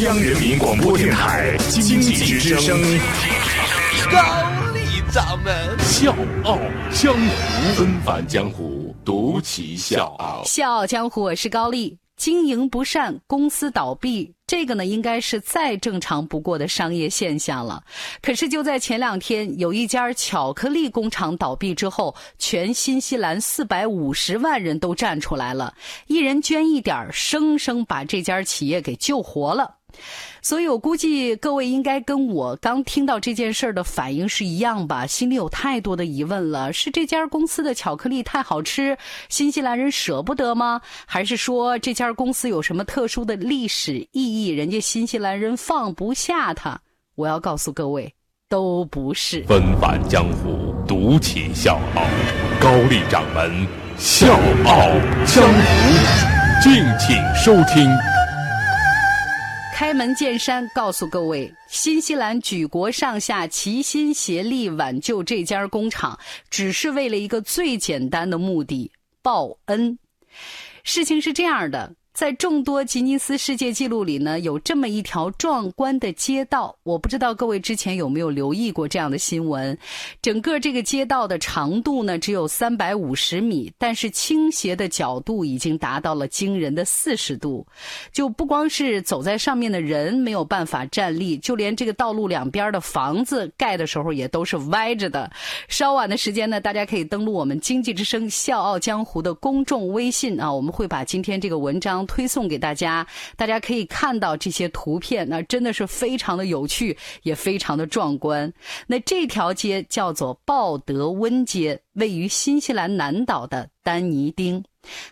央人民广播电台经济之声，高丽掌门笑傲江湖，纷繁江湖，独骑笑傲。笑傲江湖，我是高丽。经营不善，公司倒闭，这个呢，应该是再正常不过的商业现象了。可是就在前两天，有一家巧克力工厂倒闭之后，全新西兰四百五十万人都站出来了，一人捐一点生生把这家企业给救活了。所以我估计各位应该跟我刚听到这件事儿的反应是一样吧，心里有太多的疑问了：是这家公司的巧克力太好吃，新西兰人舍不得吗？还是说这家公司有什么特殊的历史意义，人家新西兰人放不下它？我要告诉各位，都不是。纷繁江湖，独起笑傲，高丽掌门笑傲江湖，敬请收听。开门见山告诉各位，新西兰举国上下齐心协力挽救这家工厂，只是为了一个最简单的目的——报恩。事情是这样的。在众多吉尼斯世界纪录里呢，有这么一条壮观的街道，我不知道各位之前有没有留意过这样的新闻。整个这个街道的长度呢只有三百五十米，但是倾斜的角度已经达到了惊人的四十度。就不光是走在上面的人没有办法站立，就连这个道路两边的房子盖的时候也都是歪着的。稍晚的时间呢，大家可以登录我们经济之声《笑傲江湖》的公众微信啊，我们会把今天这个文章。推送给大家，大家可以看到这些图片，那真的是非常的有趣，也非常的壮观。那这条街叫做鲍德温街，位于新西兰南岛的丹尼丁，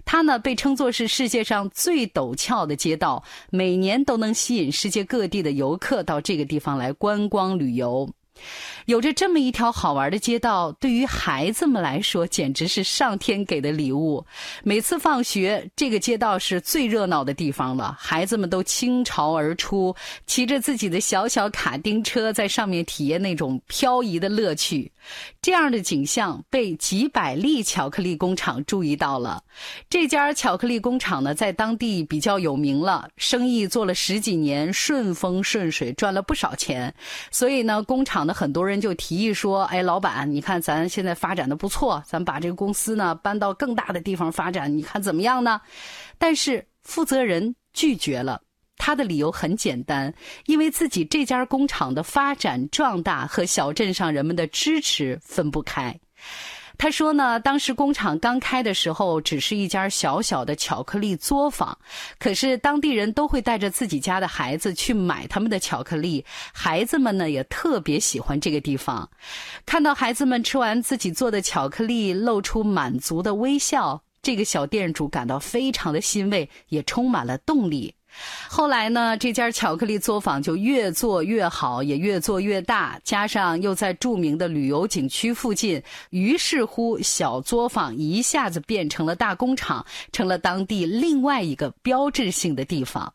它呢被称作是世界上最陡峭的街道，每年都能吸引世界各地的游客到这个地方来观光旅游。有着这么一条好玩的街道，对于孩子们来说简直是上天给的礼物。每次放学，这个街道是最热闹的地方了，孩子们都倾巢而出，骑着自己的小小卡丁车在上面体验那种漂移的乐趣。这样的景象被几百粒巧克力工厂注意到了。这家巧克力工厂呢，在当地比较有名了，生意做了十几年，顺风顺水，赚了不少钱。所以呢，工厂的很多人就提议说：“哎，老板，你看咱现在发展的不错，咱把这个公司呢搬到更大的地方发展，你看怎么样呢？”但是负责人拒绝了。他的理由很简单，因为自己这家工厂的发展壮大和小镇上人们的支持分不开。他说呢，当时工厂刚开的时候，只是一家小小的巧克力作坊，可是当地人都会带着自己家的孩子去买他们的巧克力，孩子们呢也特别喜欢这个地方。看到孩子们吃完自己做的巧克力，露出满足的微笑，这个小店主感到非常的欣慰，也充满了动力。后来呢，这家巧克力作坊就越做越好，也越做越大。加上又在著名的旅游景区附近，于是乎，小作坊一下子变成了大工厂，成了当地另外一个标志性的地方。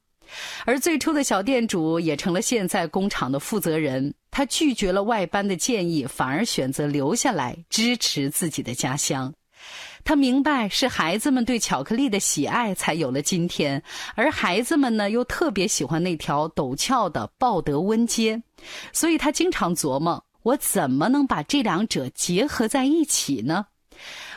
而最初的小店主也成了现在工厂的负责人。他拒绝了外班的建议，反而选择留下来支持自己的家乡。他明白是孩子们对巧克力的喜爱才有了今天，而孩子们呢又特别喜欢那条陡峭的鲍德温街，所以他经常琢磨：我怎么能把这两者结合在一起呢？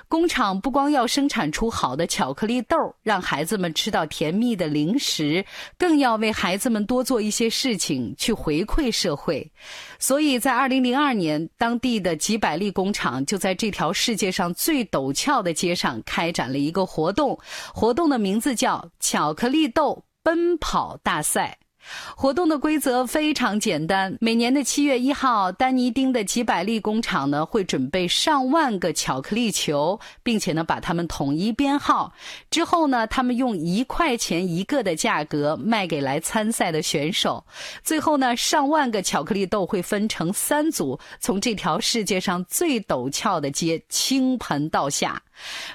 工厂不光要生产出好的巧克力豆，让孩子们吃到甜蜜的零食，更要为孩子们多做一些事情去回馈社会。所以在二零零二年，当地的几百粒工厂就在这条世界上最陡峭的街上开展了一个活动，活动的名字叫“巧克力豆奔跑大赛”。活动的规则非常简单，每年的七月一号，丹尼丁的几百粒工厂呢会准备上万个巧克力球，并且呢把它们统一编号。之后呢，他们用一块钱一个的价格卖给来参赛的选手。最后呢，上万个巧克力豆会分成三组，从这条世界上最陡峭的街倾盆倒下。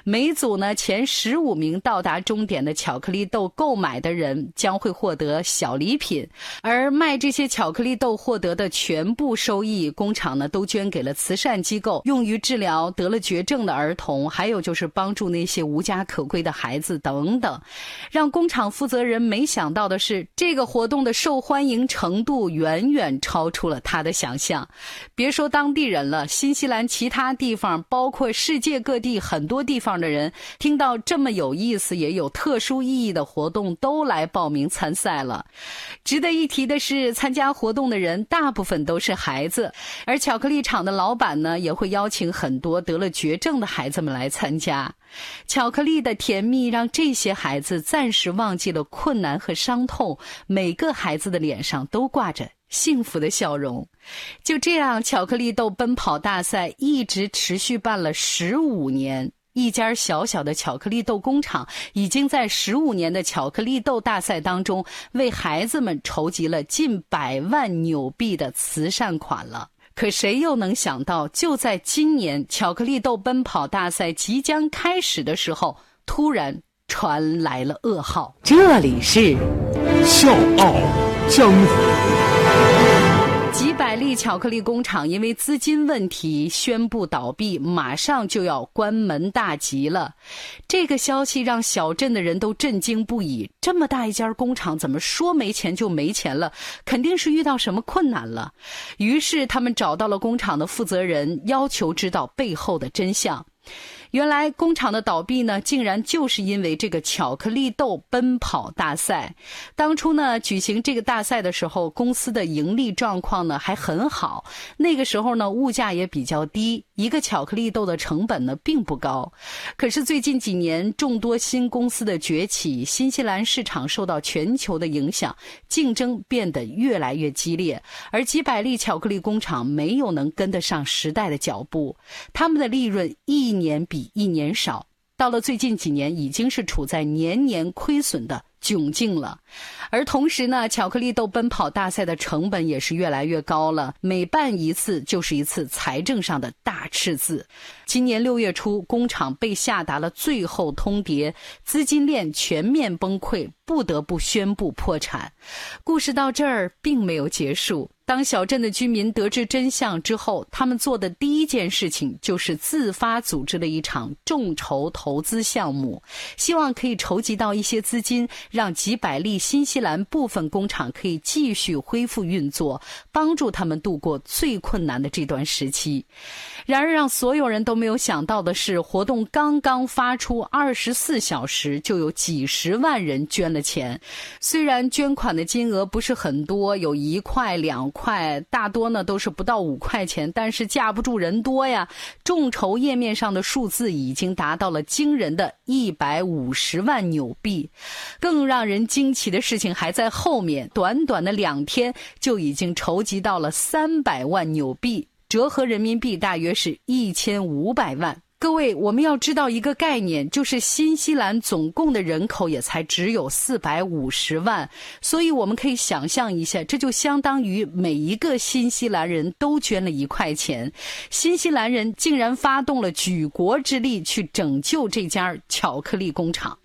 每组呢前十五名到达终点的巧克力豆购买的人将会获得小礼品。品。而卖这些巧克力豆获得的全部收益，工厂呢都捐给了慈善机构，用于治疗得了绝症的儿童，还有就是帮助那些无家可归的孩子等等。让工厂负责人没想到的是，这个活动的受欢迎程度远远超出了他的想象。别说当地人了，新西兰其他地方，包括世界各地很多地方的人，听到这么有意思也有特殊意义的活动，都来报名参赛了。值得一提的是，参加活动的人大部分都是孩子，而巧克力厂的老板呢，也会邀请很多得了绝症的孩子们来参加。巧克力的甜蜜让这些孩子暂时忘记了困难和伤痛，每个孩子的脸上都挂着幸福的笑容。就这样，巧克力豆奔跑大赛一直持续办了十五年。一家小小的巧克力豆工厂，已经在十五年的巧克力豆大赛当中，为孩子们筹集了近百万纽币的慈善款了。可谁又能想到，就在今年巧克力豆奔跑大赛即将开始的时候，突然传来了噩耗。这里是《笑傲江湖》。几百粒巧克力工厂因为资金问题宣布倒闭，马上就要关门大吉了。这个消息让小镇的人都震惊不已。这么大一家工厂，怎么说没钱就没钱了？肯定是遇到什么困难了。于是他们找到了工厂的负责人，要求知道背后的真相。原来工厂的倒闭呢，竟然就是因为这个巧克力豆奔跑大赛。当初呢，举行这个大赛的时候，公司的盈利状况呢还很好。那个时候呢，物价也比较低，一个巧克力豆的成本呢并不高。可是最近几年，众多新公司的崛起，新西兰市场受到全球的影响，竞争变得越来越激烈。而几百粒巧克力工厂没有能跟得上时代的脚步，他们的利润一年比。一年少，到了最近几年，已经是处在年年亏损的窘境了。而同时呢，巧克力豆奔跑大赛的成本也是越来越高了，每办一次就是一次财政上的大赤字。今年六月初，工厂被下达了最后通牒，资金链全面崩溃，不得不宣布破产。故事到这儿并没有结束。当小镇的居民得知真相之后，他们做的第一件事情就是自发组织了一场众筹投资项目，希望可以筹集到一些资金，让几百例新西兰部分工厂可以继续恢复运作，帮助他们度过最困难的这段时期。然而，让所有人都没有想到的是，活动刚刚发出二十四小时，就有几十万人捐了钱。虽然捐款的金额不是很多，有一块两。块大多呢都是不到五块钱，但是架不住人多呀。众筹页面上的数字已经达到了惊人的一百五十万纽币。更让人惊奇的事情还在后面，短短的两天就已经筹集到了三百万纽币，折合人民币大约是一千五百万。各位，我们要知道一个概念，就是新西兰总共的人口也才只有四百五十万，所以我们可以想象一下，这就相当于每一个新西兰人都捐了一块钱。新西兰人竟然发动了举国之力去拯救这家巧克力工厂。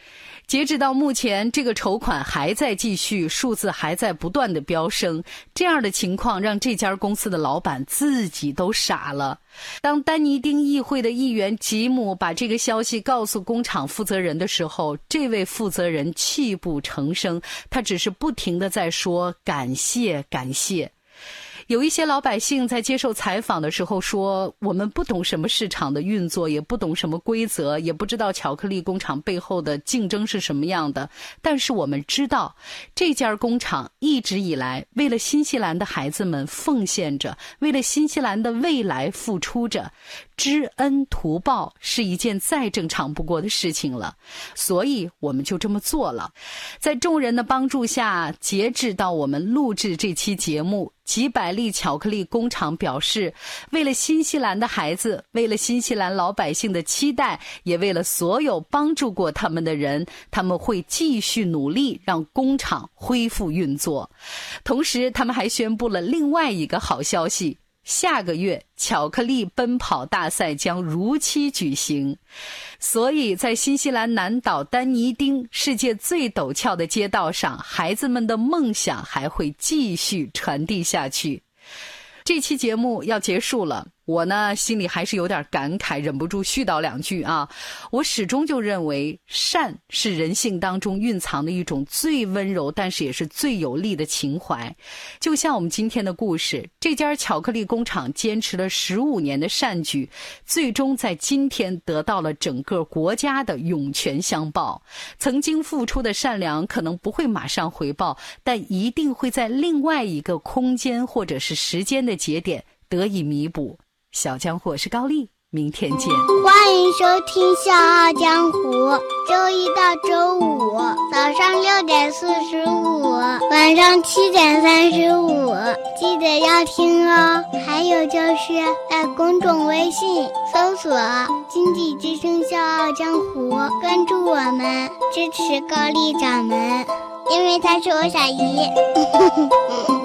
截止到目前，这个筹款还在继续，数字还在不断的飙升。这样的情况让这家公司的老板自己都傻了。当丹尼丁议会的议员吉姆把这个消息告诉工厂负责人的时候，这位负责人泣不成声，他只是不停的在说感谢感谢。有一些老百姓在接受采访的时候说：“我们不懂什么市场的运作，也不懂什么规则，也不知道巧克力工厂背后的竞争是什么样的。但是我们知道，这家工厂一直以来为了新西兰的孩子们奉献着，为了新西兰的未来付出着。知恩图报是一件再正常不过的事情了，所以我们就这么做了。在众人的帮助下，截止到我们录制这期节目。”几百粒巧克力工厂表示，为了新西兰的孩子，为了新西兰老百姓的期待，也为了所有帮助过他们的人，他们会继续努力让工厂恢复运作。同时，他们还宣布了另外一个好消息。下个月巧克力奔跑大赛将如期举行，所以在新西兰南岛丹尼丁世界最陡峭的街道上，孩子们的梦想还会继续传递下去。这期节目要结束了。我呢，心里还是有点感慨，忍不住絮叨两句啊。我始终就认为，善是人性当中蕴藏的一种最温柔，但是也是最有力的情怀。就像我们今天的故事，这家巧克力工厂坚持了十五年的善举，最终在今天得到了整个国家的涌泉相报。曾经付出的善良可能不会马上回报，但一定会在另外一个空间或者是时间的节点得以弥补。小江湖是高丽，明天见。欢迎收听《笑傲江湖》，周一到周五早上六点四十五，晚上七点三十五，记得要听哦。还有就是在公众微信搜索“经济之声笑傲江湖”，关注我们，支持高丽掌门，因为他是我小姨。